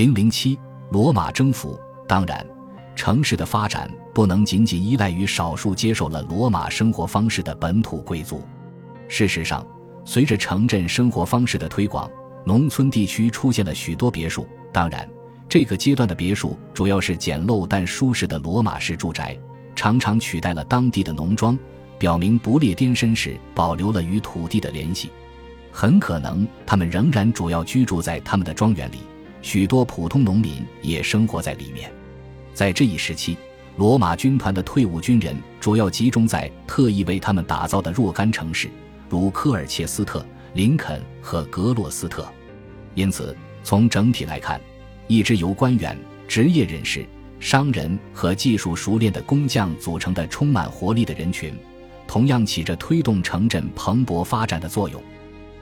零零七，罗马征服。当然，城市的发展不能仅仅依赖于少数接受了罗马生活方式的本土贵族。事实上，随着城镇生活方式的推广，农村地区出现了许多别墅。当然，这个阶段的别墅主要是简陋但舒适的罗马式住宅，常常取代了当地的农庄，表明不列颠绅士保留了与土地的联系。很可能，他们仍然主要居住在他们的庄园里。许多普通农民也生活在里面。在这一时期，罗马军团的退伍军人主要集中在特意为他们打造的若干城市，如科尔切斯特、林肯和格洛斯特。因此，从整体来看，一支由官员、职业人士、商人和技术熟练的工匠组成的充满活力的人群，同样起着推动城镇蓬勃发展的作用。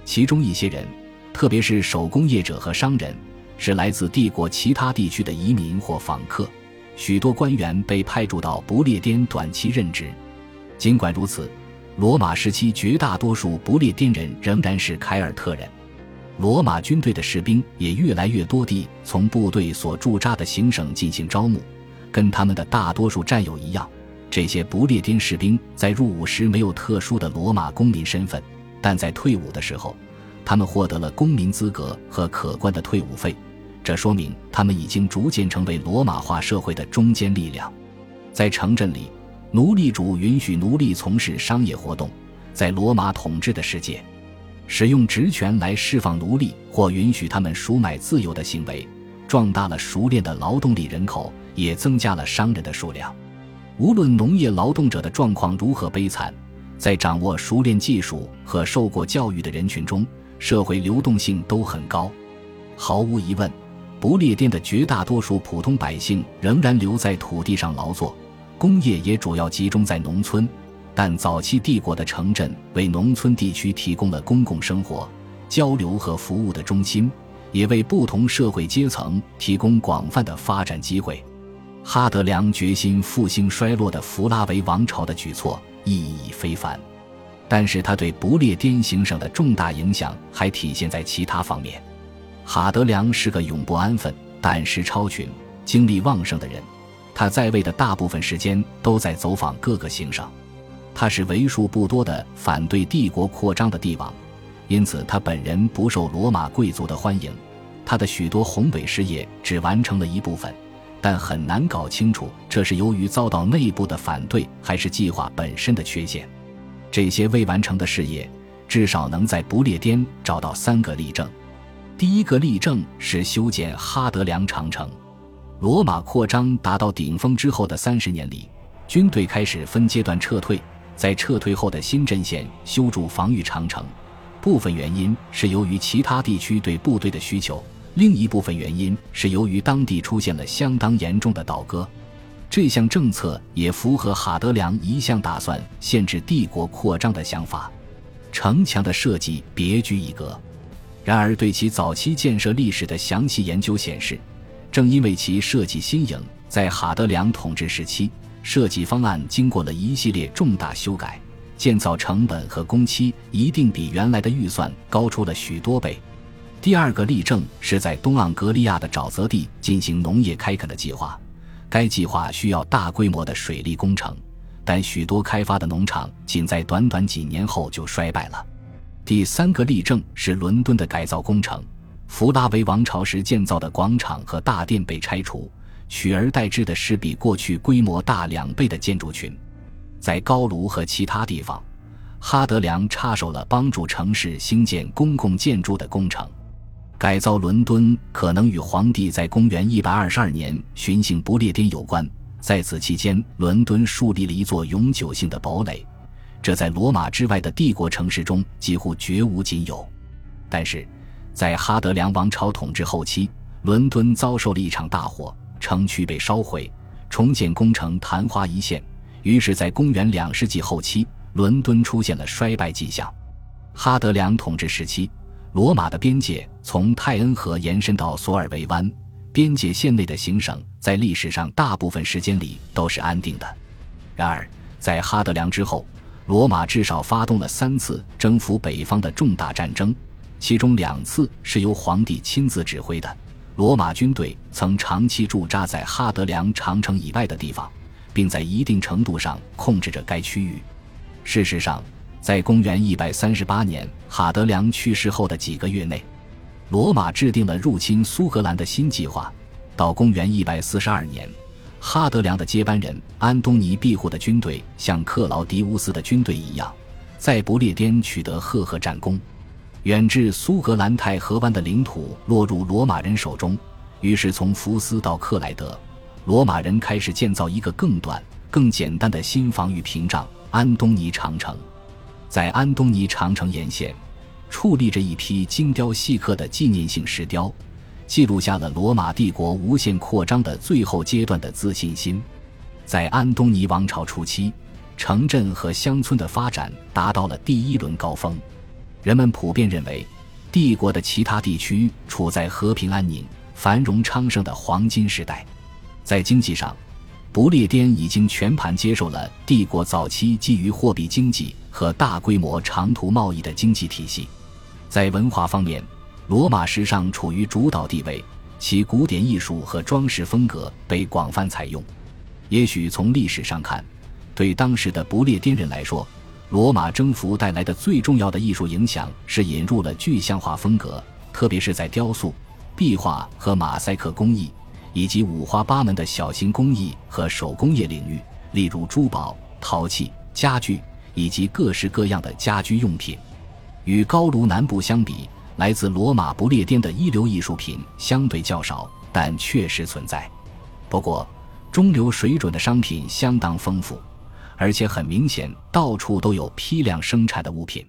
其中一些人，特别是手工业者和商人。是来自帝国其他地区的移民或访客，许多官员被派驻到不列颠短期任职。尽管如此，罗马时期绝大多数不列颠人仍然是凯尔特人。罗马军队的士兵也越来越多地从部队所驻扎的行省进行招募。跟他们的大多数战友一样，这些不列颠士兵在入伍时没有特殊的罗马公民身份，但在退伍的时候，他们获得了公民资格和可观的退伍费。这说明他们已经逐渐成为罗马化社会的中坚力量。在城镇里，奴隶主允许奴隶从事商业活动。在罗马统治的世界，使用职权来释放奴隶或允许他们赎买自由的行为，壮大了熟练的劳动力人口，也增加了商人的数量。无论农业劳动者的状况如何悲惨，在掌握熟练技术和受过教育的人群中，社会流动性都很高。毫无疑问。不列颠的绝大多数普通百姓仍然留在土地上劳作，工业也主要集中在农村。但早期帝国的城镇为农村地区提供了公共生活、交流和服务的中心，也为不同社会阶层提供广泛的发展机会。哈德良决心复兴衰落的弗拉维王朝的举措意义非凡，但是他对不列颠行省的重大影响还体现在其他方面。哈德良是个永不安分、胆识超群、精力旺盛的人。他在位的大部分时间都在走访各个行省。他是为数不多的反对帝国扩张的帝王，因此他本人不受罗马贵族的欢迎。他的许多宏伟事业只完成了一部分，但很难搞清楚这是由于遭到内部的反对，还是计划本身的缺陷。这些未完成的事业，至少能在不列颠找到三个例证。第一个例证是修建哈德良长城。罗马扩张达到顶峰之后的三十年里，军队开始分阶段撤退，在撤退后的新阵线修筑防御长城。部分原因是由于其他地区对部队的需求，另一部分原因是由于当地出现了相当严重的倒戈。这项政策也符合哈德良一向打算限制帝国扩张的想法。城墙的设计别具一格。然而，对其早期建设历史的详细研究显示，正因为其设计新颖，在哈德良统治时期，设计方案经过了一系列重大修改，建造成本和工期一定比原来的预算高出了许多倍。第二个例证是在东盎格利亚的沼泽地进行农业开垦的计划，该计划需要大规模的水利工程，但许多开发的农场仅在短短几年后就衰败了。第三个例证是伦敦的改造工程。弗拉维王朝时建造的广场和大殿被拆除，取而代之的是比过去规模大两倍的建筑群。在高卢和其他地方，哈德良插手了帮助城市兴建公共建筑的工程。改造伦敦可能与皇帝在公元122年巡幸不列颠有关。在此期间，伦敦树立了一座永久性的堡垒。这在罗马之外的帝国城市中几乎绝无仅有，但是，在哈德良王朝统治后期，伦敦遭受了一场大火，城区被烧毁，重建工程昙花一现。于是，在公元两世纪后期，伦敦出现了衰败迹象。哈德良统治时期，罗马的边界从泰恩河延伸到索尔维湾，边界线内的行省在历史上大部分时间里都是安定的。然而，在哈德良之后，罗马至少发动了三次征服北方的重大战争，其中两次是由皇帝亲自指挥的，罗马军队曾长期驻扎在哈德良长城以外的地方，并在一定程度上控制着该区域。事实上，在公元138年哈德良去世后的几个月内，罗马制定了入侵苏格兰的新计划。到公元142年，哈德良的接班人安东尼庇护的军队像克劳迪乌斯的军队一样，在不列颠取得赫赫战功。远至苏格兰泰河湾的领土落入罗马人手中，于是从福斯到克莱德，罗马人开始建造一个更短、更简单的新防御屏障——安东尼长城。在安东尼长城沿线，矗立着一批精雕细刻的纪念性石雕，记录下了罗马帝国无限扩张的最后阶段的自信心。在安东尼王朝初期，城镇和乡村的发展达到了第一轮高峰。人们普遍认为，帝国的其他地区处在和平安宁、繁荣昌盛的黄金时代。在经济上，不列颠已经全盘接受了帝国早期基于货币经济和大规模长途贸易的经济体系。在文化方面，罗马时尚处于主导地位，其古典艺术和装饰风格被广泛采用。也许从历史上看，对当时的不列颠人来说，罗马征服带来的最重要的艺术影响是引入了具象化风格，特别是在雕塑、壁画和马赛克工艺，以及五花八门的小型工艺和手工业领域，例如珠宝、陶器、家具以及各式各样的家居用品。与高卢南部相比，来自罗马不列颠的一流艺术品相对较少，但确实存在。不过，中流水准的商品相当丰富。而且很明显，到处都有批量生产的物品，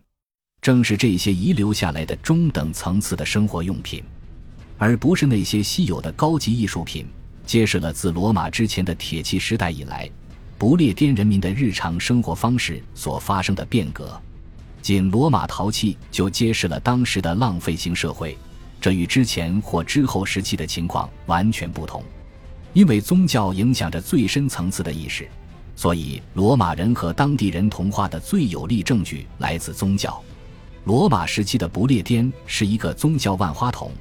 正是这些遗留下来的中等层次的生活用品，而不是那些稀有的高级艺术品，揭示了自罗马之前的铁器时代以来，不列颠人民的日常生活方式所发生的变革。仅罗马陶器就揭示了当时的浪费型社会，这与之前或之后时期的情况完全不同，因为宗教影响着最深层次的意识。所以，罗马人和当地人同化的最有力证据来自宗教。罗马时期的不列颠是一个宗教万花筒，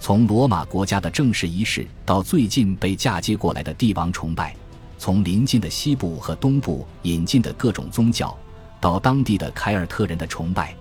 从罗马国家的正式仪式到最近被嫁接过来的帝王崇拜，从邻近的西部和东部引进的各种宗教，到当地的凯尔特人的崇拜，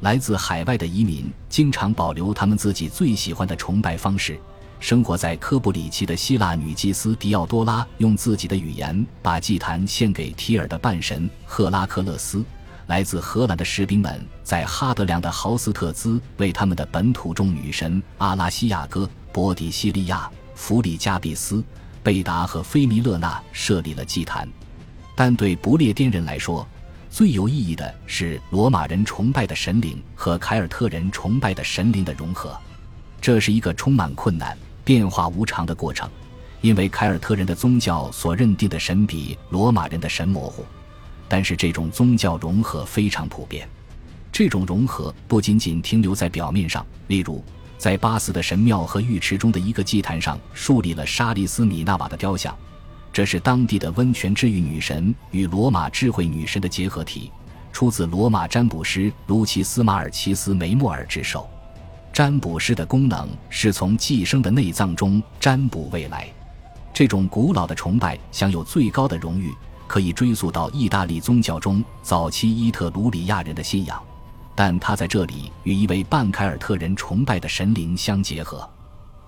来自海外的移民经常保留他们自己最喜欢的崇拜方式。生活在科布里奇的希腊女祭司迪奥多拉用自己的语言把祭坛献给提尔的半神赫拉克勒斯。来自荷兰的士兵们在哈德良的豪斯特兹为他们的本土众女神阿拉西亚哥、波迪西利亚、弗里加比斯、贝达和菲弥勒纳设立了祭坛。但对不列颠人来说，最有意义的是罗马人崇拜的神灵和凯尔特人崇拜的神灵的融合。这是一个充满困难。变化无常的过程，因为凯尔特人的宗教所认定的神比罗马人的神模糊，但是这种宗教融合非常普遍。这种融合不仅仅停留在表面上，例如在巴斯的神庙和浴池中的一个祭坛上树立了沙利斯米纳瓦的雕像，这是当地的温泉治愈女神与罗马智慧女神的结合体，出自罗马占卜师卢奇斯马尔奇斯梅莫尔之手。占卜师的功能是从寄生的内脏中占卜未来，这种古老的崇拜享有最高的荣誉，可以追溯到意大利宗教中早期伊特鲁里亚人的信仰，但他在这里与一位半凯尔特人崇拜的神灵相结合。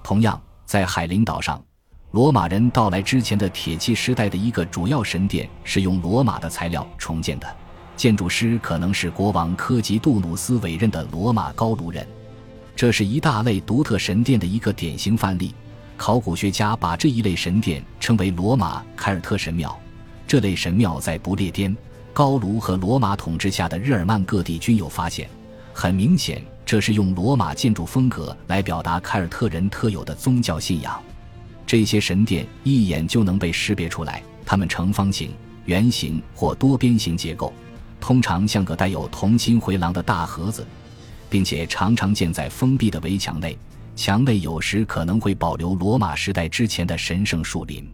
同样，在海陵岛上，罗马人到来之前的铁器时代的一个主要神殿是用罗马的材料重建的，建筑师可能是国王科吉杜努斯委任的罗马高卢人。这是一大类独特神殿的一个典型范例。考古学家把这一类神殿称为罗马凯尔特神庙。这类神庙在不列颠、高卢和罗马统治下的日耳曼各地均有发现。很明显，这是用罗马建筑风格来表达凯尔特人特有的宗教信仰。这些神殿一眼就能被识别出来，它们呈方形、圆形或多边形结构，通常像个带有同心回廊的大盒子。并且常常建在封闭的围墙内，墙内有时可能会保留罗马时代之前的神圣树林。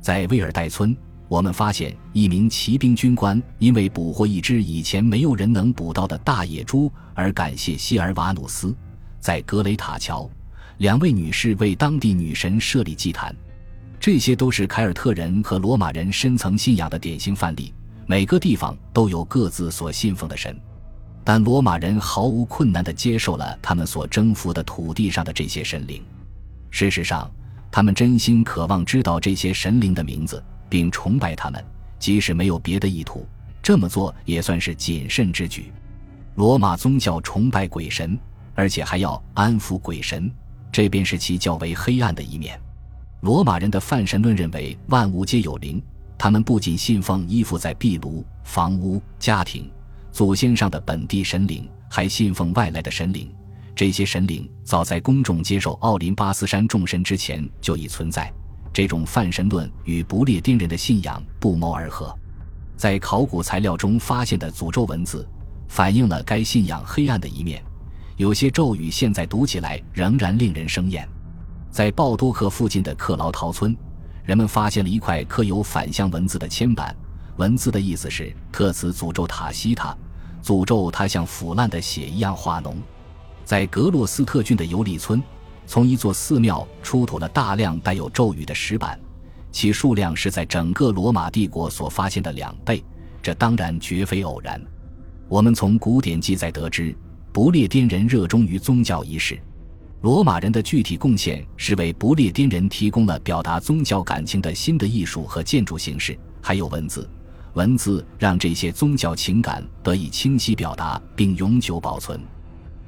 在威尔代村，我们发现一名骑兵军官因为捕获一只以前没有人能捕到的大野猪而感谢希尔瓦努斯。在格雷塔桥，两位女士为当地女神设立祭坛。这些都是凯尔特人和罗马人深层信仰的典型范例。每个地方都有各自所信奉的神，但罗马人毫无困难地接受了他们所征服的土地上的这些神灵。事实上，他们真心渴望知道这些神灵的名字，并崇拜他们，即使没有别的意图。这么做也算是谨慎之举。罗马宗教崇拜鬼神，而且还要安抚鬼神，这便是其较为黑暗的一面。罗马人的泛神论认为万物皆有灵，他们不仅信奉依附在壁炉、房屋、家庭、祖先上的本地神灵，还信奉外来的神灵。这些神灵早在公众接受奥林巴斯山众神之前就已存在。这种泛神论与不列颠人的信仰不谋而合。在考古材料中发现的诅咒文字，反映了该信仰黑暗的一面。有些咒语现在读起来仍然令人生厌。在鲍多克附近的克劳陶村，人们发现了一块刻有反向文字的铅板，文字的意思是特此诅咒塔西塔，诅咒他像腐烂的血一样化脓。在格洛斯特郡的尤利村，从一座寺庙出土了大量带有咒语的石板，其数量是在整个罗马帝国所发现的两倍，这当然绝非偶然。我们从古典记载得知，不列颠人热衷于宗教仪式。罗马人的具体贡献是为不列颠人提供了表达宗教感情的新的艺术和建筑形式，还有文字。文字让这些宗教情感得以清晰表达并永久保存，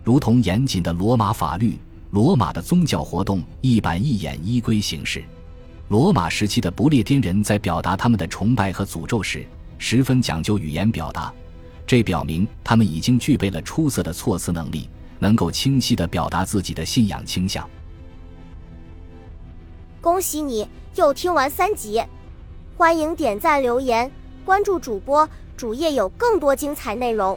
如同严谨的罗马法律。罗马的宗教活动一板一眼依规行事。罗马时期的不列颠人在表达他们的崇拜和诅咒时，十分讲究语言表达，这表明他们已经具备了出色的措辞能力。能够清晰的表达自己的信仰倾向。恭喜你又听完三集，欢迎点赞、留言、关注主播，主页有更多精彩内容。